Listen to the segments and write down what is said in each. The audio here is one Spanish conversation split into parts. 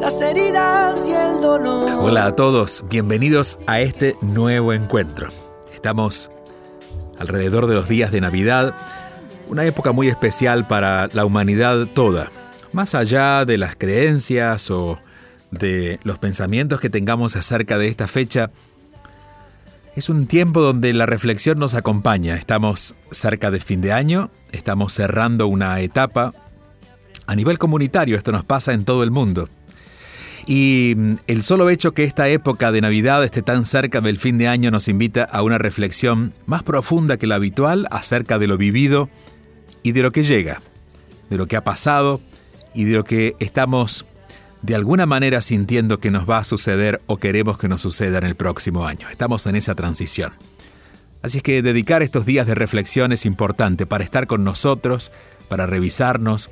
las heridas y el dolor. Hola a todos, bienvenidos a este nuevo encuentro. Estamos alrededor de los días de Navidad, una época muy especial para la humanidad toda. Más allá de las creencias o de los pensamientos que tengamos acerca de esta fecha, es un tiempo donde la reflexión nos acompaña. Estamos cerca de fin de año, estamos cerrando una etapa. A nivel comunitario esto nos pasa en todo el mundo. Y mm, el solo hecho que esta época de Navidad esté tan cerca del fin de año nos invita a una reflexión más profunda que la habitual acerca de lo vivido y de lo que llega, de lo que ha pasado y de lo que estamos de alguna manera sintiendo que nos va a suceder o queremos que nos suceda en el próximo año. Estamos en esa transición. Así es que dedicar estos días de reflexión es importante para estar con nosotros, para revisarnos,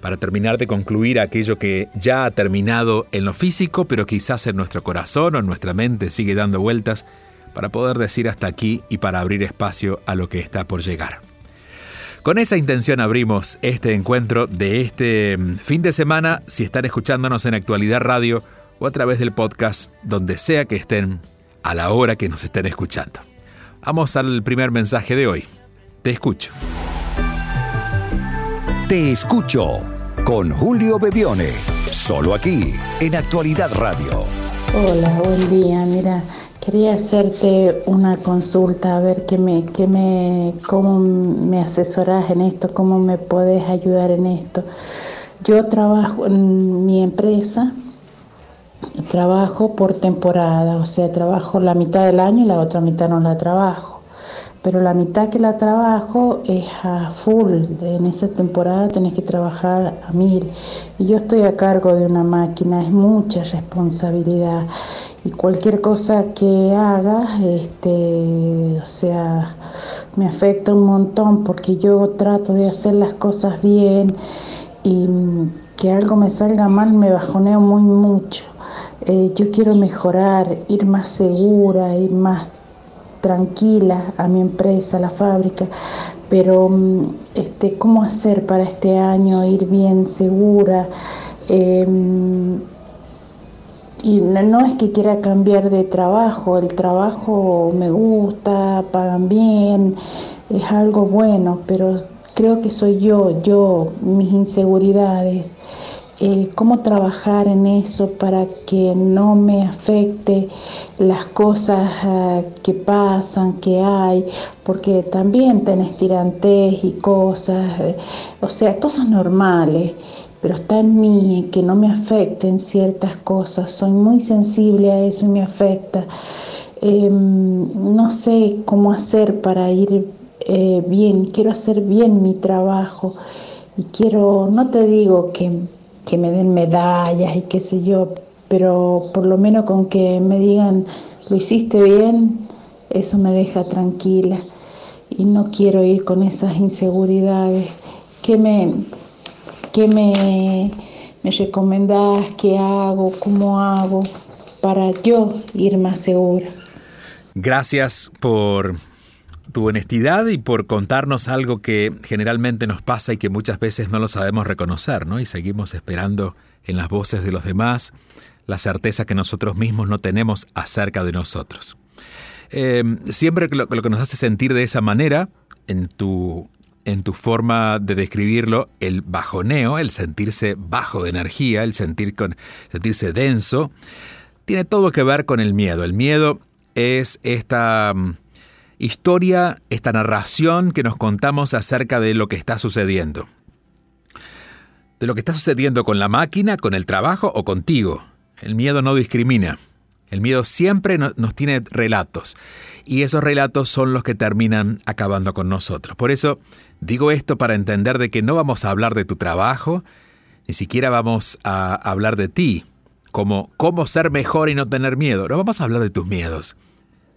para terminar de concluir aquello que ya ha terminado en lo físico, pero quizás en nuestro corazón o en nuestra mente sigue dando vueltas, para poder decir hasta aquí y para abrir espacio a lo que está por llegar. Con esa intención abrimos este encuentro de este mm, fin de semana, si están escuchándonos en Actualidad Radio o a través del podcast, donde sea que estén, a la hora que nos estén escuchando. Vamos al primer mensaje de hoy. Te escucho. Te escucho con Julio Bebione. Solo aquí, en Actualidad Radio. Hola, buen día. Mira, quería hacerte una consulta, a ver qué me, qué me, cómo me asesorás en esto, cómo me podés ayudar en esto. Yo trabajo en mi empresa, trabajo por temporada, o sea, trabajo la mitad del año y la otra mitad no la trabajo pero la mitad que la trabajo es a full. En esa temporada tenés que trabajar a mil. Y yo estoy a cargo de una máquina, es mucha responsabilidad. Y cualquier cosa que haga, este, o sea, me afecta un montón porque yo trato de hacer las cosas bien y que algo me salga mal me bajoneo muy mucho. Eh, yo quiero mejorar, ir más segura, ir más tranquila a mi empresa, a la fábrica, pero mm, este, ¿cómo hacer para este año ir bien segura? Em, y no, es que quiera cambiar de trabajo, el trabajo me gusta, pagan bien, es algo bueno, pero creo que soy yo, yo, mis inseguridades. Eh, cómo trabajar en eso para que no me afecte las cosas ah, que pasan, que hay, porque también tenés tirantes y cosas, eh, o sea, cosas normales, pero está en mí que no me afecten ciertas cosas, soy muy sensible a eso y me afecta. Em, no sé cómo hacer para ir eh, bien, quiero hacer bien mi trabajo y quiero, no te digo que que me den medallas y qué sé yo, pero por lo menos con que me digan, lo hiciste bien, eso me deja tranquila y no quiero ir con esas inseguridades. ¿Qué me, qué me, me recomendás? ¿Qué hago? ¿Cómo hago? Para yo ir más segura. Gracias por tu honestidad y por contarnos algo que generalmente nos pasa y que muchas veces no lo sabemos reconocer, ¿no? Y seguimos esperando en las voces de los demás la certeza que nosotros mismos no tenemos acerca de nosotros. Em, siempre lo, lo, que nos hace sentir de esa manera, en tu, en tu forma de describirlo, el bajoneo, el sentirse bajo de energía, el sentir con, sentirse denso, tiene todo que ver con el miedo. El miedo es esta historia, esta narración que nos contamos acerca de lo que está sucediendo. De lo que está sucediendo con la máquina, con el trabajo o contigo. El miedo no discrimina. El miedo siempre nos tiene relatos y esos relatos son los que terminan acabando con nosotros. Por eso digo esto para entender de que no vamos a hablar de tu trabajo, ni siquiera vamos a hablar de ti, como cómo ser mejor y no tener miedo. No vamos a hablar de tus miedos.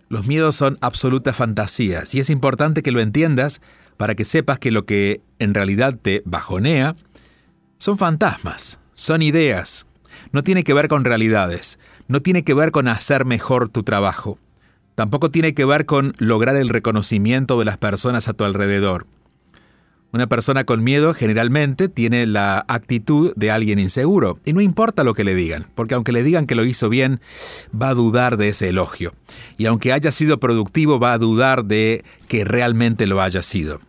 Los miedos son absolutas fantasías y es importante que lo entiendas para que sepas que lo que en realidad te bajonea son fantasmas, son ideas, no tiene que ver con realidades, no tiene que ver con hacer mejor tu trabajo, tampoco tiene que ver con lograr el reconocimiento de las personas a tu alrededor. Una persona con miedo generalmente tiene la actitud de alguien inseguro, y no importa lo que le digan, porque aunque le digan que lo hizo bien, va a dudar de ese elogio, y aunque haya sido productivo, va a dudar de que realmente lo haya sido.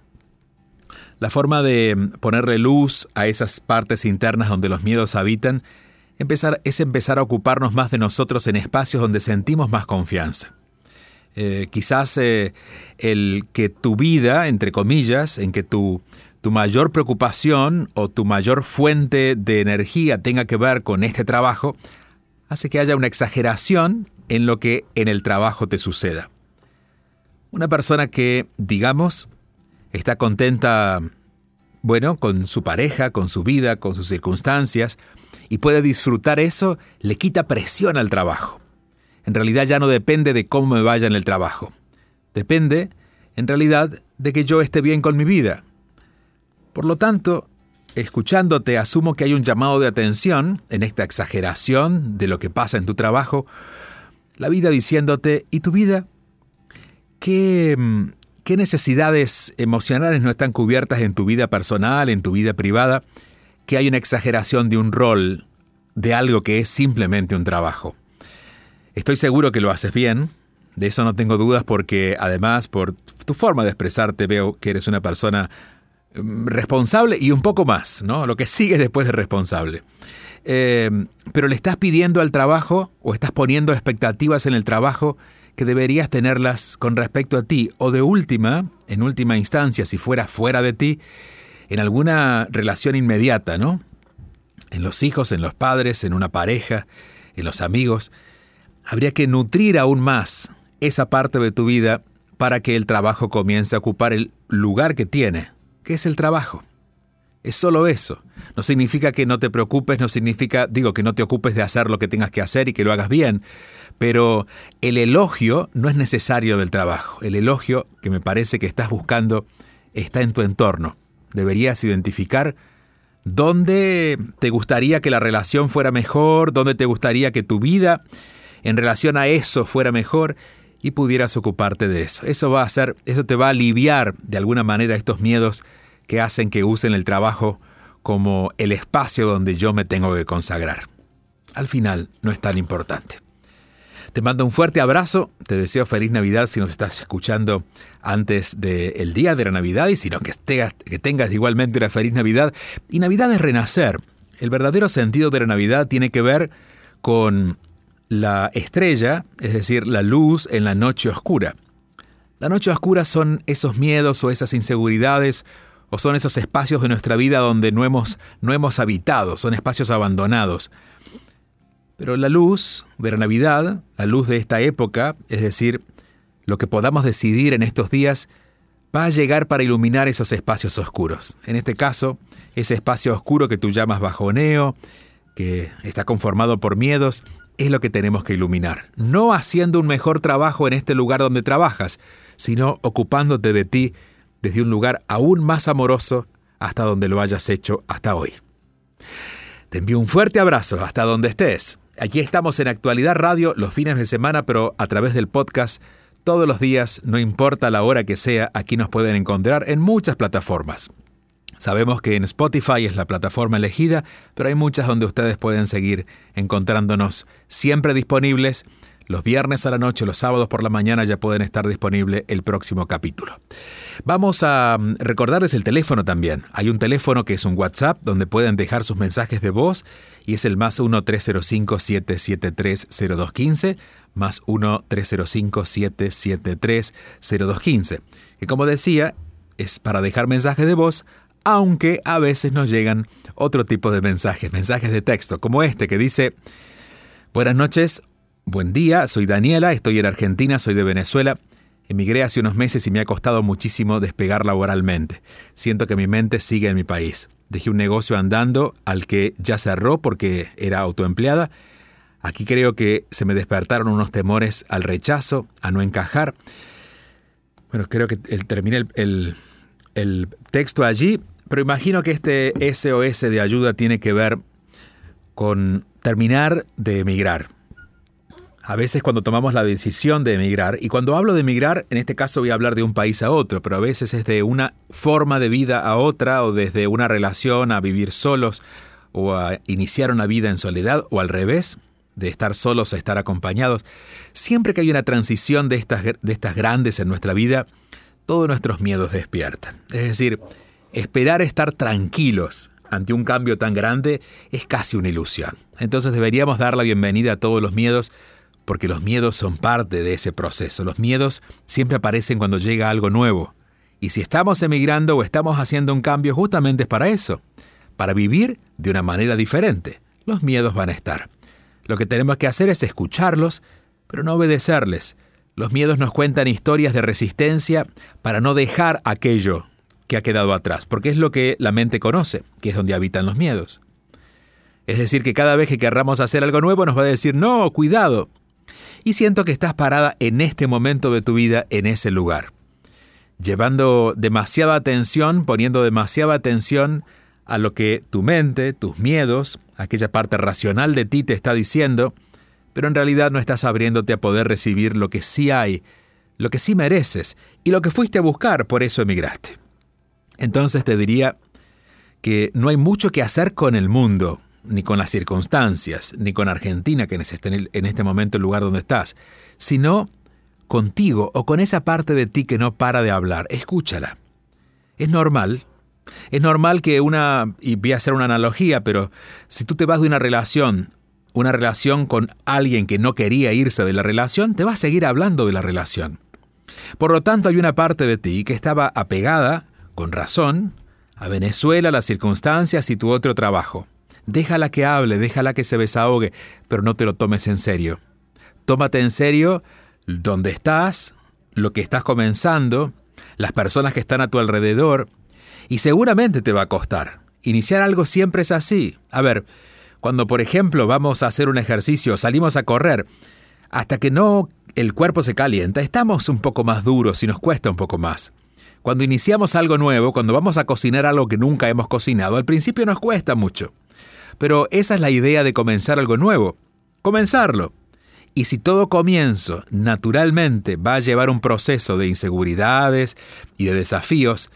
La forma de ponerle luz a esas partes internas donde los miedos habitan empezar, es empezar a ocuparnos más de nosotros en espacios donde sentimos más confianza. Eh, quizás eh, el que tu vida, entre comillas, en que tu, tu mayor preocupación o tu mayor fuente de energía tenga que ver con este trabajo, hace que haya una exageración en lo que en el trabajo te suceda. Una persona que, digamos, está contenta, bueno, con su pareja, con su vida, con sus circunstancias, y puede disfrutar eso, le quita presión al trabajo. En realidad ya no depende de cómo me vaya en el trabajo. Depende, en realidad, de que yo esté bien con mi vida. Por lo tanto, escuchándote asumo que hay un llamado de atención en esta exageración de lo que pasa en tu trabajo, la vida diciéndote, ¿y tu vida? ¿Qué, qué necesidades emocionales no están cubiertas en tu vida personal, en tu vida privada? que hay una exageración de un rol, de algo que es simplemente un trabajo. Estoy seguro que lo haces bien, de eso no tengo dudas porque además por tu forma de expresarte veo que eres una persona mm, responsable y un poco más, ¿no? Lo que sigue después de responsable. Eh, pero le estás pidiendo al trabajo o estás poniendo expectativas en el trabajo que deberías tenerlas con respecto a ti o de última, en última instancia, si fuera fuera de ti, en alguna relación inmediata, ¿no? En los hijos, en los padres, en una pareja, en los amigos. Habría que nutrir aún más esa parte de tu vida para que el trabajo comience a ocupar el lugar que tiene, que es el trabajo. Es solo eso. No significa que no te preocupes, no significa, digo, que no te ocupes de hacer lo que tengas que hacer y que lo hagas bien, pero el elogio no es necesario del trabajo. El elogio que me parece que estás buscando está en tu entorno deberías identificar dónde te gustaría que la relación fuera mejor, dónde te gustaría que tu vida en relación a eso fuera mejor y pudieras ocuparte de eso. Eso va a hacer, eso te va a aliviar de alguna manera estos miedos que hacen que usen el trabajo como el espacio donde yo me tengo que consagrar. Al final no es tan importante. Te mando un fuerte abrazo, te deseo feliz Navidad si nos estás escuchando antes del día de la Navidad y si no, que, que tengas igualmente una feliz Navidad. Y Navidad es renacer. El verdadero sentido de la Navidad tiene que ver con la estrella, es decir, la luz en la noche oscura. La noche oscura son esos miedos o esas inseguridades o son esos espacios de nuestra vida donde no hemos, no hemos habitado, son espacios abandonados. Pero la luz de la Navidad, la luz de esta época, es decir, lo que podamos decidir en estos días, va a llegar para iluminar esos espacios oscuros. En este caso, ese espacio oscuro que tú llamas bajoneo, que está conformado por miedos, es lo que tenemos que iluminar. No haciendo un mejor trabajo en este lugar donde trabajas, sino ocupándote de ti desde un lugar aún más amoroso hasta donde lo hayas hecho hasta hoy. Te envío un fuerte abrazo hasta donde estés. Aquí estamos en Actualidad Radio los fines de semana, pero a través del podcast todos los días, no importa la hora que sea, aquí nos pueden encontrar en muchas plataformas. Sabemos que en Spotify es la plataforma elegida, pero hay muchas donde ustedes pueden seguir encontrándonos siempre disponibles los viernes a la noche, los sábados por la mañana ya pueden estar disponible el próximo capítulo. Vamos a mm, recordarles el teléfono también. Hay un teléfono que es un WhatsApp donde pueden dejar sus mensajes de voz y es el más 1-305-773-0215, más 1-305-773-0215. Que como decía, es para dejar mensajes de voz aunque a veces nos llegan otro tipo de mensajes, mensajes de texto, como este que dice, Buenas noches, Buen día, soy Daniela, estoy en Argentina, soy de Venezuela. Emigré hace unos meses y me ha costado muchísimo despegar laboralmente. Siento que mi mente sigue en mi país. Dejé un negocio andando al que ya cerró porque era autoempleada. Aquí creo que se me despertaron unos temores al rechazo, a no encajar. Bueno, creo que terminé el, el texto allí, pero imagino que este SOS de ayuda tiene que ver con terminar de emigrar. A veces cuando tomamos la decisión de emigrar, y cuando hablo de emigrar, en este caso voy a hablar de un país a otro, pero a veces es de una forma de vida a otra, o desde una relación a vivir solos, o a iniciar una vida en soledad, o al revés, de estar solos a estar acompañados. Siempre que hay una transición de estas, de estas grandes en nuestra vida, todos nuestros miedos despiertan. Es decir, esperar estar tranquilos ante un cambio tan grande es casi una ilusión. Entonces deberíamos dar la bienvenida a todos los miedos porque los miedos son parte de ese proceso. Los miedos siempre aparecen cuando llega algo nuevo. Y si estamos emigrando o estamos haciendo un cambio, justamente es para eso, para vivir de una manera diferente. Los miedos van a estar. Lo que tenemos que hacer es escucharlos, pero no obedecerles. Los miedos nos cuentan historias de resistencia para no dejar aquello que ha quedado atrás, porque es lo que la mente conoce, que es donde habitan los miedos. Es decir, que cada vez que querramos hacer algo nuevo nos va a decir, no, cuidado. Y siento que estás parada en este momento de tu vida, en ese lugar, llevando demasiada atención, poniendo demasiada atención a lo que tu mente, tus miedos, aquella parte racional de ti te está diciendo, pero en realidad no estás abriéndote a poder recibir lo que sí hay, lo que sí mereces y lo que fuiste a buscar, por eso emigraste. Entonces te diría que no hay mucho que hacer con el mundo, ni con las circunstancias, ni con Argentina, que es en este momento el lugar donde estás, sino contigo o con esa parte de ti que no para de hablar. Escúchala. Es normal. Es normal que una, y voy a hacer una analogía, pero si tú te vas de una relación, una relación con alguien que no quería irse de la relación, te va a seguir hablando de la relación. Por lo tanto, hay una parte de ti que estaba apegada, con razón, a Venezuela, las circunstancias y tu otro trabajo. Déjala que hable, déjala que se desahogue, pero no te lo tomes en serio. Tómate en serio dónde estás, lo que estás comenzando, las personas que están a tu alrededor, y seguramente te va a costar. Iniciar algo siempre es así. A ver, cuando por ejemplo vamos a hacer un ejercicio, salimos a correr, hasta que no el cuerpo se calienta, estamos un poco más duros y nos cuesta un poco más. Cuando iniciamos algo nuevo, cuando vamos a cocinar algo que nunca hemos cocinado, al principio nos cuesta mucho. Pero esa es la idea de comenzar algo nuevo. Comenzarlo. Y si todo comienzo naturalmente va a llevar un proceso de inseguridades y de desafíos,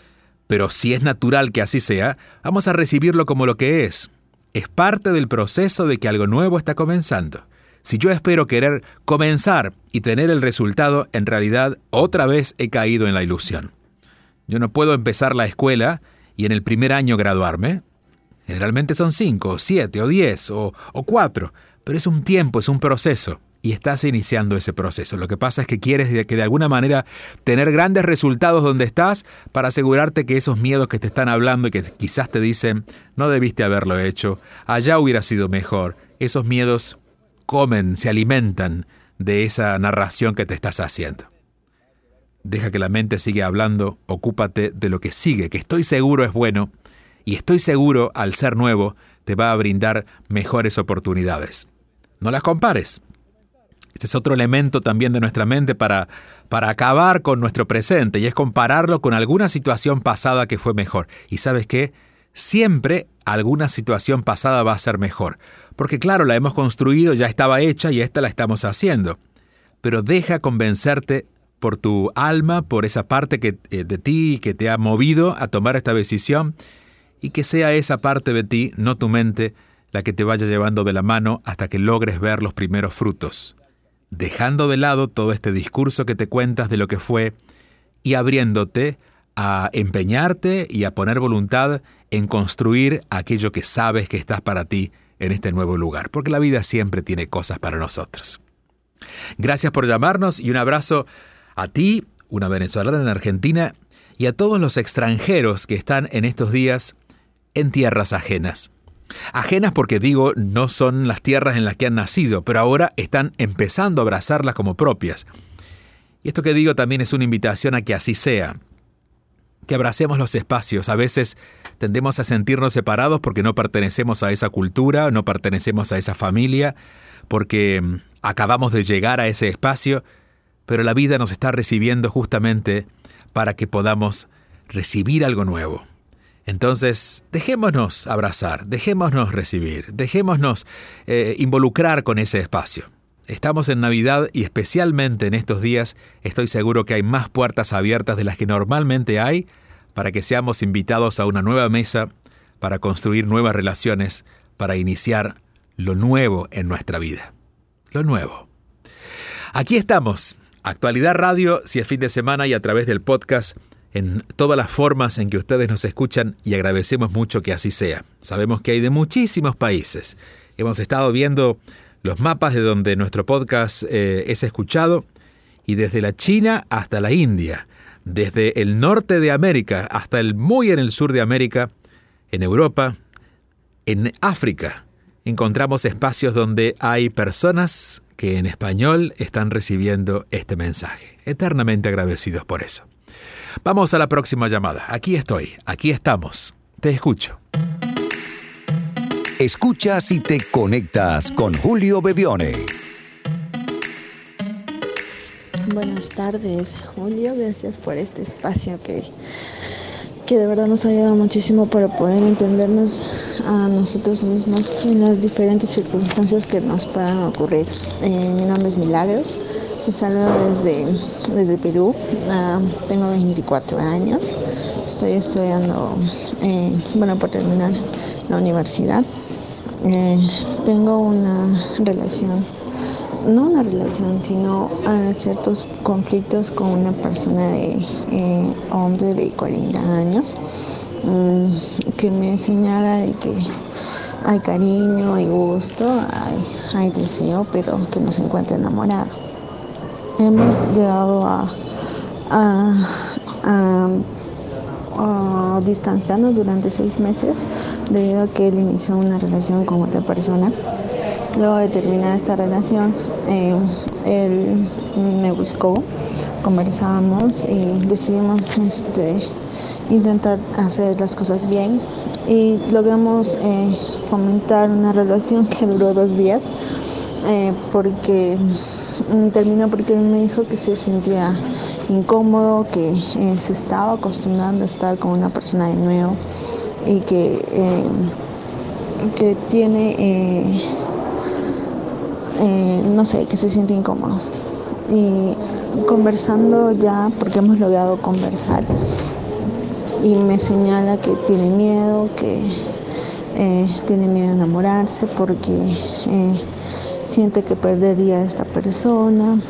pero si es natural que así sea, vamos a recibirlo como lo que es. Es parte del proceso de que algo nuevo está comenzando. Si yo espero querer comenzar y tener el resultado, en realidad otra vez he caído en la ilusión. Yo no puedo empezar la escuela y en el primer año graduarme. Generalmente son cinco, siete, o diez, o, o cuatro, pero es un tiempo, es un proceso y estás iniciando ese proceso. Lo que pasa es que quieres que de alguna manera tener grandes resultados donde estás para asegurarte que esos miedos que te están hablando y que quizás te dicen no debiste haberlo hecho, allá hubiera sido mejor, esos miedos comen, se alimentan de esa narración que te estás haciendo. Deja que la mente siga hablando, ocúpate de lo que sigue, que estoy seguro es bueno y estoy seguro, al ser nuevo, te va a brindar mejores oportunidades. No las compares. Este es otro elemento también de nuestra mente para, para acabar con nuestro presente y es compararlo con alguna situación pasada que fue mejor. Y sabes qué? Siempre alguna situación pasada va a ser mejor. Porque claro, la hemos construido, ya estaba hecha y esta la estamos haciendo. Pero deja convencerte por tu alma, por esa parte que, eh, de ti que te ha movido a tomar esta decisión y que sea esa parte de ti, no tu mente, la que te vaya llevando de la mano hasta que logres ver los primeros frutos, dejando de lado todo este discurso que te cuentas de lo que fue y abriéndote a empeñarte y a poner voluntad en construir aquello que sabes que estás para ti en este nuevo lugar, porque la vida siempre tiene cosas para nosotros. Gracias por llamarnos y un abrazo a ti, una venezolana en Argentina, y a todos los extranjeros que están en estos días en tierras ajenas. Ajenas porque digo, no son las tierras en las que han nacido, pero ahora están empezando a abrazarlas como propias. Y esto que digo también es una invitación a que así sea, que abracemos los espacios. A veces tendemos a sentirnos separados porque no pertenecemos a esa cultura, no pertenecemos a esa familia, porque mm, acabamos de llegar a ese espacio, pero la vida nos está recibiendo justamente para que podamos recibir algo nuevo. Entonces, dejémonos abrazar, dejémonos recibir, dejémonos eh, involucrar con ese espacio. Estamos en Navidad y especialmente en estos días estoy seguro que hay más puertas abiertas de las que normalmente hay para que seamos invitados a una nueva mesa, para construir nuevas relaciones, para iniciar lo nuevo en nuestra vida. Lo nuevo. Aquí estamos, Actualidad Radio, si es fin de semana y a través del podcast en todas las formas en que ustedes nos escuchan y agradecemos mucho que así sea. Sabemos que hay de muchísimos países. Hemos estado viendo los mapas de donde nuestro podcast eh, es escuchado y desde la China hasta la India, desde el norte de América hasta el muy en el sur de América, en Europa, en África, encontramos espacios donde hay personas que en español están recibiendo este mensaje. Eternamente agradecidos por eso. Vamos a la próxima llamada. Aquí estoy, aquí estamos. Te escucho. Escuchas y te conectas con Julio Bebione. Buenas tardes, Julio. Gracias por este espacio que, que de verdad nos ayuda muchísimo para poder entendernos a nosotros mismos en las diferentes circunstancias que nos puedan ocurrir. Eh, mi nombre es Milagros. Me saludo desde, desde Perú, ah, tengo 24 años, estoy estudiando, eh, bueno, por terminar la universidad. Eh, tengo una relación, no una relación, sino ah, ciertos conflictos con una persona de eh, hombre de 40 años mm, que me señala de que hay cariño, hay gusto, hay, deseo, pero que no se encuentra enamorado hemos llegado a, distanciarnos durante seis meses debido a que él inició una relación con otra persona. Luego de terminar esta relación, eh, él me buscó, conversamos y decidimos este, intentar hacer las cosas bien y logramos eh, fomentar una relación que duró dos días eh, porque Mm, terminó porque él me dijo que se sentía incómodo, que se estaba acostumbrando a estar con una persona de nuevo y que, que tiene, eh, no sé, que se siente incómodo. Y conversando ya, porque hemos logrado conversar, y me señala que tiene miedo, que tiene miedo a enamorarse porque siente que perdería a esta persona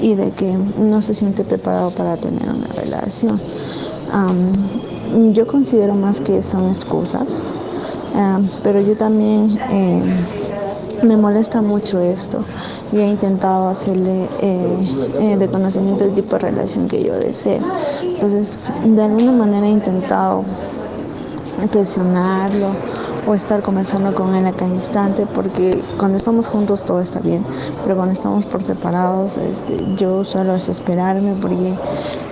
y de que no se siente preparado para tener una relación. yo considero más que son excusas, pero yo también eh, me molesta mucho esto y he intentado hacerle eh, eh, de conocimiento el tipo de relación que yo deseo. Entonces, de alguna manera he intentado presionarlo o estar conversando con él a cada instante porque cuando estamos juntos todo está bien, pero cuando estamos por separados este, yo suelo desesperarme porque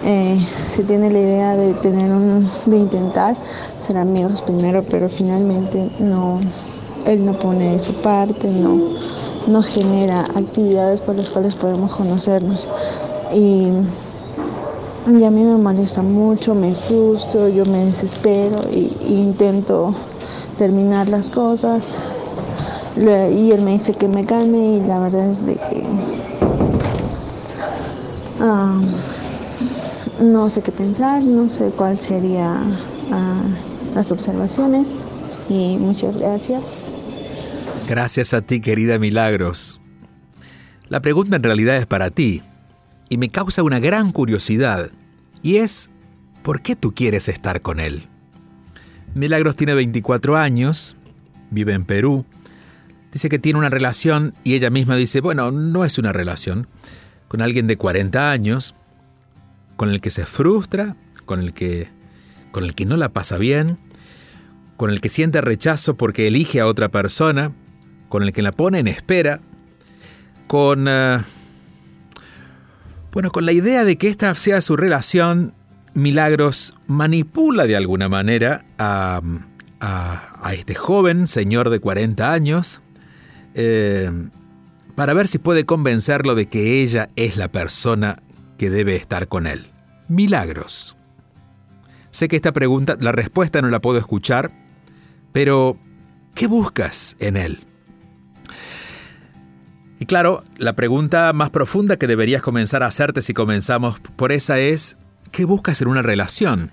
eh, se tiene la idea de tener un, de intentar ser amigos primero, pero finalmente no, él no pone de su parte, no, no genera actividades por las cuales podemos conocernos. Y y a mí me molesta mucho, me frustro, yo me desespero e intento terminar las cosas. Y él me dice que me calme y la verdad es de que ah, no sé qué pensar, no sé cuál sería ah, las observaciones y muchas gracias. Gracias a ti, querida Milagros. La pregunta en realidad es para ti y me causa una gran curiosidad, y es, ¿por qué tú quieres estar con él? Milagros tiene 24 años, vive en Perú, dice que tiene una relación y ella misma dice, bueno, no es una relación, con alguien de 40 años, con el que se frustra, con el que, con el que no la pasa bien, con el que siente rechazo porque elige a otra persona, con el que la pone en espera, con... Eh, bueno, con la idea de que esta sea su relación, Milagros manipula de alguna manera a, este joven señor de 40 años, eh, para ver si puede convencerlo de que ella es la persona que debe estar con él. Milagros. Sé que esta pregunta, la respuesta no la puedo escuchar, pero ¿qué buscas en él? Y claro, la pregunta más profunda que deberías comenzar a hacerte si comenzamos por esa es, ¿qué buscas en una relación?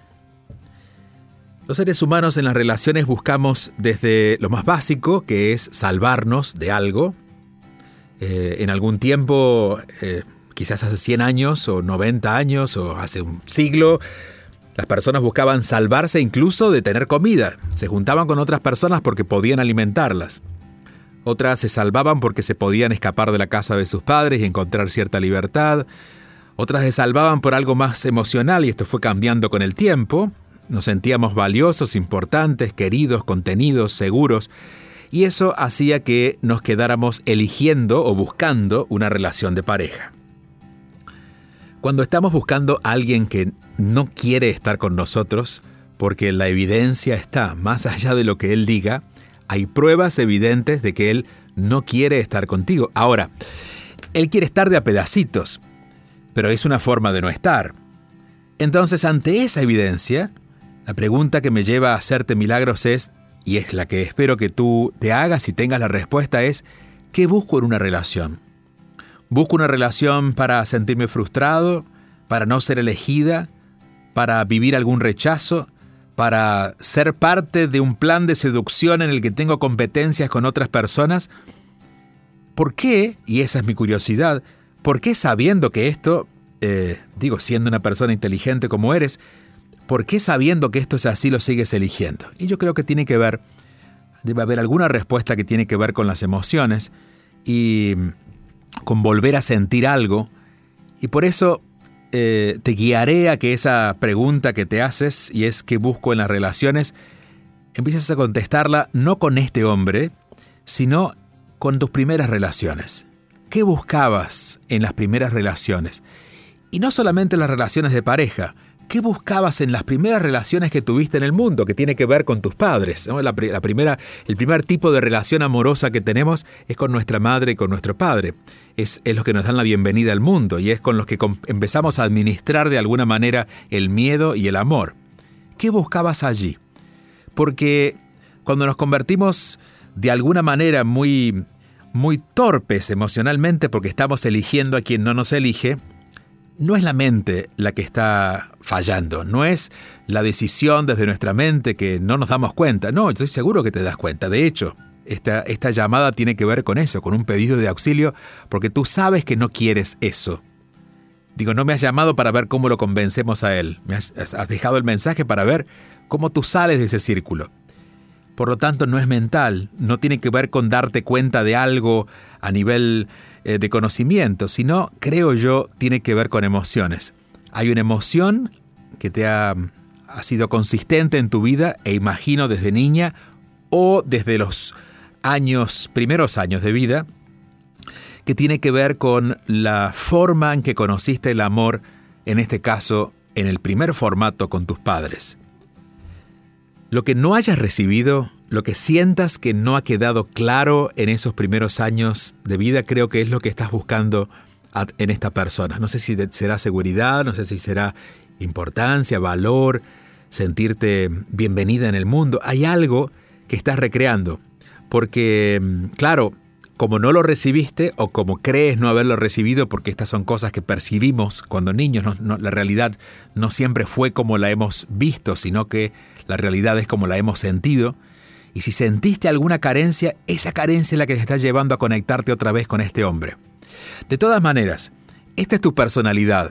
Los seres humanos en las relaciones buscamos desde lo más básico, que es salvarnos de algo. Eh, en algún tiempo, eh, quizás hace 100 años o 90 años o hace un siglo, las personas buscaban salvarse incluso de tener comida. Se juntaban con otras personas porque podían alimentarlas. Otras se salvaban porque se podían escapar de la casa de sus padres y encontrar cierta libertad. Otras se salvaban por algo más emocional y esto fue cambiando con el tiempo. Nos sentíamos valiosos, importantes, queridos, contenidos, seguros. Y eso hacía que nos quedáramos eligiendo o buscando una relación de pareja. Cuando estamos buscando a alguien que no quiere estar con nosotros, porque la evidencia está más allá de lo que él diga, hay pruebas evidentes de que él no quiere estar contigo. Ahora, él quiere estar de a pedacitos, pero es una forma de no estar. Entonces, ante esa evidencia, la pregunta que me lleva a hacerte milagros es, y es la que espero que tú te hagas y tengas la respuesta, es, ¿qué busco en una relación? ¿Busco una relación para sentirme frustrado, para no ser elegida, para vivir algún rechazo? Para ser parte de un plan de seducción en el que tengo competencias con otras personas? ¿Por qué, y esa es mi curiosidad, por qué sabiendo que esto, eh, digo, siendo una persona inteligente como eres, ¿por qué sabiendo que esto es así lo sigues eligiendo? Y yo creo que tiene que ver, debe haber alguna respuesta que tiene que ver con las emociones y con volver a sentir algo. Y por eso eh, te guiaré a que esa pregunta que te haces, y es que busco en las relaciones, empieces a contestarla no con este hombre, sino con tus primeras relaciones. ¿Qué buscabas en las primeras relaciones? Y no solamente las relaciones de pareja, ¿Qué buscabas en las primeras relaciones que tuviste en el mundo, que tiene que ver con tus padres? La, primera, el primer tipo de relación amorosa que tenemos es con nuestra madre y con nuestro padre. Es, es los que nos dan la bienvenida al mundo y es con los que empezamos a administrar de alguna manera el miedo y el amor. ¿Qué buscabas allí? Porque cuando nos convertimos de alguna manera muy, muy torpes emocionalmente porque estamos eligiendo a quien no nos elige, no es la mente la que está fallando, no es la decisión desde nuestra mente que no nos damos cuenta, no, estoy seguro que te das cuenta, de hecho, esta, esta llamada tiene que ver con eso, con un pedido de auxilio, porque tú sabes que no quieres eso. Digo, no me has llamado para ver cómo lo convencemos a él, me has, has dejado el mensaje para ver cómo tú sales de ese círculo. Por lo tanto, no es mental, no tiene que ver con darte cuenta de algo a nivel eh, de conocimiento, sino, creo yo, tiene que ver con emociones. Hay una emoción que te ha, ha sido consistente en tu vida e imagino desde niña o desde los años, primeros años de vida, que tiene que ver con la forma en que conociste el amor, en este caso, en el primer formato con tus padres. Lo que no hayas recibido lo que sientas que no ha quedado claro en esos primeros años de vida, creo que es lo que estás buscando en esta persona. No sé si será seguridad, no sé si será importancia, valor, sentirte bienvenida en el mundo. Hay algo que estás recreando. Porque, mm, claro, como no lo recibiste o como crees no haberlo recibido, porque estas son cosas que percibimos cuando niños, la realidad no siempre fue como la hemos visto, sino que la realidad es como la hemos sentido. Y si sentiste alguna carencia, esa carencia es la que te está llevando a conectarte otra vez con este hombre. De todas maneras, esta es tu personalidad.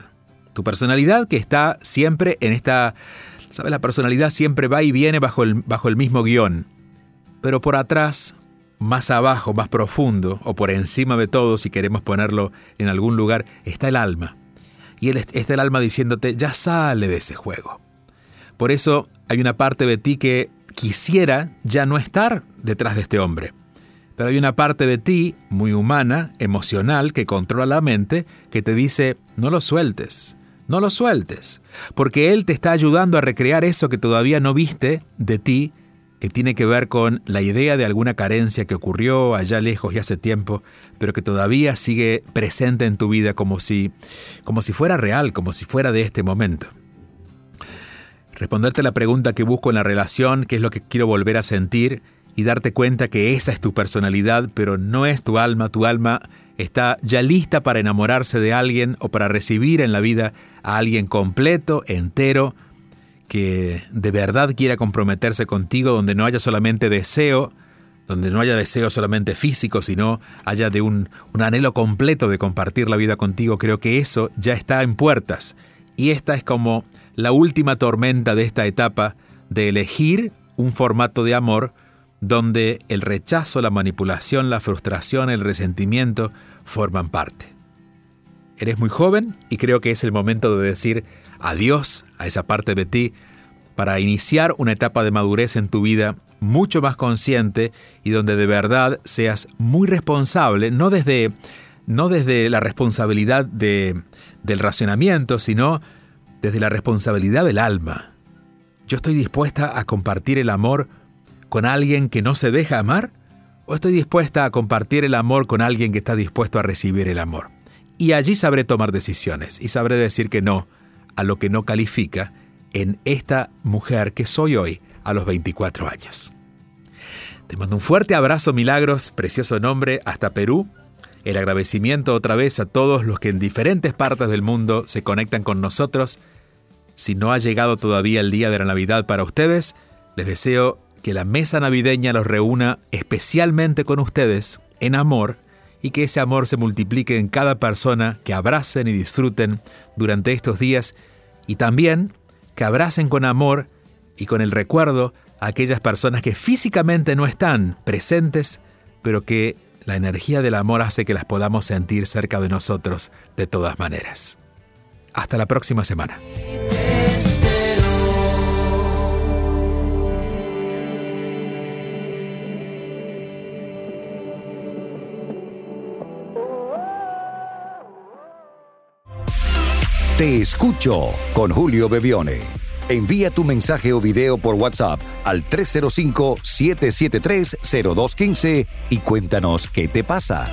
Tu personalidad que está siempre en esta... ¿Sabes? La personalidad siempre va y viene bajo el, bajo el mismo guion. Pero por atrás, más abajo, más profundo, o por encima de todo, si queremos ponerlo en algún lugar, está el alma. Y está el alma diciéndote, ya sale de ese juego. Por eso hay una parte de ti que quisiera ya no estar detrás de este hombre. Pero hay una parte de ti, muy humana, emocional, que controla la mente, que te dice, no lo sueltes, no lo sueltes, porque él te está ayudando a recrear eso que todavía no viste de ti que tiene que ver con la idea de alguna carencia que ocurrió allá lejos y hace tiempo, pero que todavía sigue presente en tu vida como si, como si fuera real, como si fuera de este momento. Responderte la pregunta que busco en la relación, qué es lo que quiero volver a sentir, y darte cuenta que esa es tu personalidad, pero no es tu alma, tu alma está ya lista para enamorarse de alguien o para recibir en la vida a alguien completo, entero, que de verdad quiera comprometerse contigo, donde no haya solamente deseo, donde no haya deseo solamente físico, sino haya de un, un anhelo completo de compartir la vida contigo, creo que eso ya está en puertas. Y esta es como la última tormenta de esta etapa de elegir un formato de amor donde el rechazo, la manipulación, la frustración, el resentimiento forman parte. Eres muy joven y creo que es el momento de decir adiós a esa parte de ti para iniciar una etapa de madurez en tu vida mucho más consciente y donde de verdad seas muy responsable, no desde, no desde la responsabilidad de, del racionamiento, sino desde la responsabilidad del alma. Yo estoy dispuesta a compartir el amor con alguien que no se deja amar? ¿O estoy dispuesta a compartir el amor con alguien que está dispuesto a recibir el amor? Y allí sabré tomar decisiones y sabré decir que no a lo que no califica en esta mujer que soy hoy a los 24 años. Te mando un fuerte abrazo, Milagros, precioso nombre, hasta Perú. El agradecimiento otra vez a todos los que en diferentes partes del mundo se conectan con nosotros. Si no ha llegado todavía el día de la Navidad para ustedes, les deseo que la mesa navideña los reúna especialmente con ustedes en amor y que ese amor se multiplique en cada persona que abracen y disfruten durante estos días y también que abracen con amor y con el recuerdo a aquellas personas que físicamente no están presentes, pero que la energía del amor hace que las podamos sentir cerca de nosotros de todas maneras. Hasta la próxima semana. Te escucho con Julio Bevione. Envía tu mensaje o video por WhatsApp al 305-773-0215 y cuéntanos qué te pasa.